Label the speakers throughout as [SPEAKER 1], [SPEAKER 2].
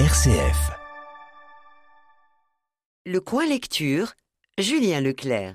[SPEAKER 1] RCF.
[SPEAKER 2] Le coin lecture, Julien Leclerc.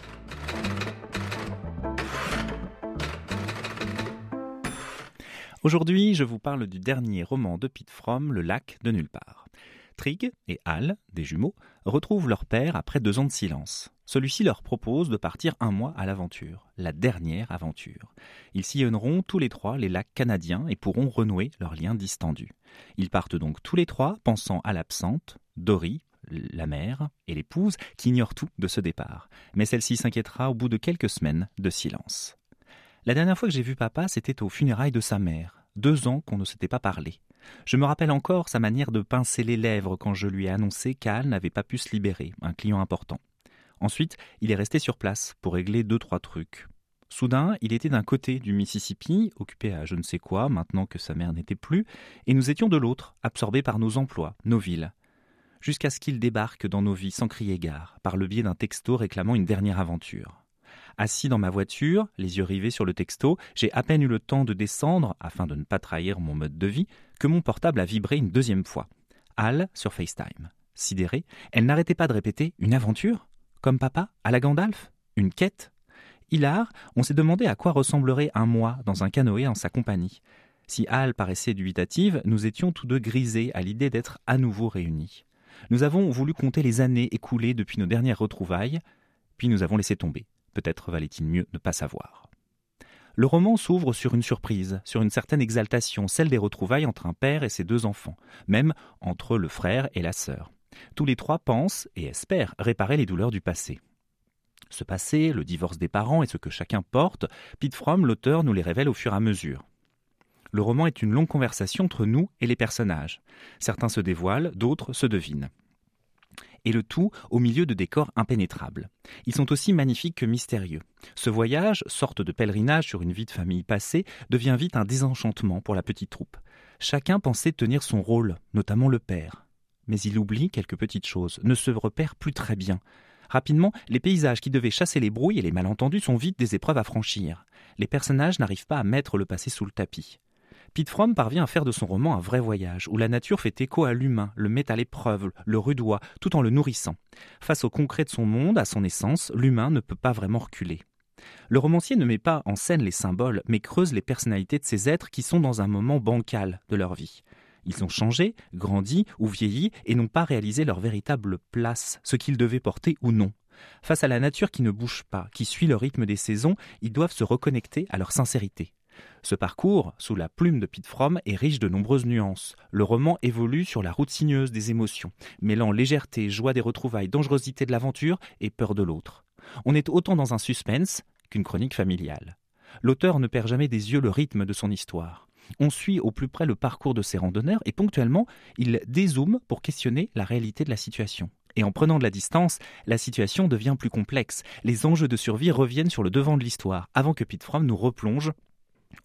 [SPEAKER 3] Aujourd'hui, je vous parle du dernier roman de Pete Fromm, Le lac de nulle part. Trig et Hal, des jumeaux, retrouvent leur père après deux ans de silence. Celui-ci leur propose de partir un mois à l'aventure, la dernière aventure. Ils sillonneront tous les trois les lacs canadiens et pourront renouer leurs liens distendus. Ils partent donc tous les trois, pensant à l'absente, Dory, la mère et l'épouse, qui ignorent tout de ce départ. Mais celle-ci s'inquiétera au bout de quelques semaines de silence. La dernière fois que j'ai vu papa, c'était aux funérailles de sa mère. Deux ans qu'on ne s'était pas parlé. Je me rappelle encore sa manière de pincer les lèvres quand je lui ai annoncé qu'Al n'avait pas pu se libérer, un client important. Ensuite, il est resté sur place pour régler deux, trois trucs. Soudain, il était d'un côté du Mississippi, occupé à je ne sais quoi, maintenant que sa mère n'était plus, et nous étions de l'autre, absorbés par nos emplois, nos villes. Jusqu'à ce qu'il débarque dans nos vies sans crier gare, par le biais d'un texto réclamant une dernière aventure. Assis dans ma voiture, les yeux rivés sur le texto, j'ai à peine eu le temps de descendre, afin de ne pas trahir mon mode de vie, que mon portable a vibré une deuxième fois. Al sur FaceTime. Sidérée, elle n'arrêtait pas de répéter Une aventure? Comme papa À la Gandalf? Une quête? Hilar, on s'est demandé à quoi ressemblerait un mois dans un canoë en sa compagnie. Si Al paraissait dubitative, nous étions tous deux grisés à l'idée d'être à nouveau réunis. Nous avons voulu compter les années écoulées depuis nos dernières retrouvailles, puis nous avons laissé tomber. Peut-être valait-il mieux ne pas savoir. Le roman s'ouvre sur une surprise, sur une certaine exaltation, celle des retrouvailles entre un père et ses deux enfants, même entre le frère et la sœur. Tous les trois pensent et espèrent réparer les douleurs du passé. Ce passé, le divorce des parents et ce que chacun porte, Pete Fromm, l'auteur, nous les révèle au fur et à mesure. Le roman est une longue conversation entre nous et les personnages. Certains se dévoilent, d'autres se devinent et le tout au milieu de décors impénétrables. Ils sont aussi magnifiques que mystérieux. Ce voyage, sorte de pèlerinage sur une vie de famille passée, devient vite un désenchantement pour la petite troupe. Chacun pensait tenir son rôle, notamment le père. Mais il oublie quelques petites choses, ne se repère plus très bien. Rapidement, les paysages qui devaient chasser les brouilles et les malentendus sont vite des épreuves à franchir. Les personnages n'arrivent pas à mettre le passé sous le tapis. Pete Fromm parvient à faire de son roman un vrai voyage, où la nature fait écho à l'humain, le met à l'épreuve, le rudoie, tout en le nourrissant. Face au concret de son monde, à son essence, l'humain ne peut pas vraiment reculer. Le romancier ne met pas en scène les symboles, mais creuse les personnalités de ces êtres qui sont dans un moment bancal de leur vie. Ils ont changé, grandi ou vieilli et n'ont pas réalisé leur véritable place, ce qu'ils devaient porter ou non. Face à la nature qui ne bouge pas, qui suit le rythme des saisons, ils doivent se reconnecter à leur sincérité. Ce parcours, sous la plume de Pete Fromm, est riche de nombreuses nuances. Le roman évolue sur la route sinueuse des émotions, mêlant légèreté, joie des retrouvailles, dangerosité de l'aventure et peur de l'autre. On est autant dans un suspense qu'une chronique familiale. L'auteur ne perd jamais des yeux le rythme de son histoire. On suit au plus près le parcours de ses randonneurs et ponctuellement, il dézoome pour questionner la réalité de la situation. Et en prenant de la distance, la situation devient plus complexe. Les enjeux de survie reviennent sur le devant de l'histoire, avant que Pete Fromm nous replonge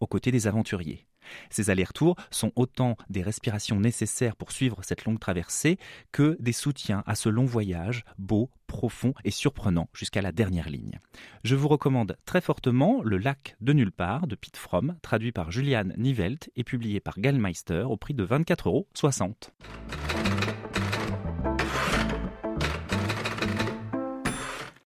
[SPEAKER 3] aux côtés des aventuriers. Ces allers-retours sont autant des respirations nécessaires pour suivre cette longue traversée que des soutiens à ce long voyage, beau, profond et surprenant jusqu'à la dernière ligne. Je vous recommande très fortement Le lac de nulle part de Pete Fromm, traduit par Juliane Nivelt et publié par Gallmeister au prix de 24,60 euros.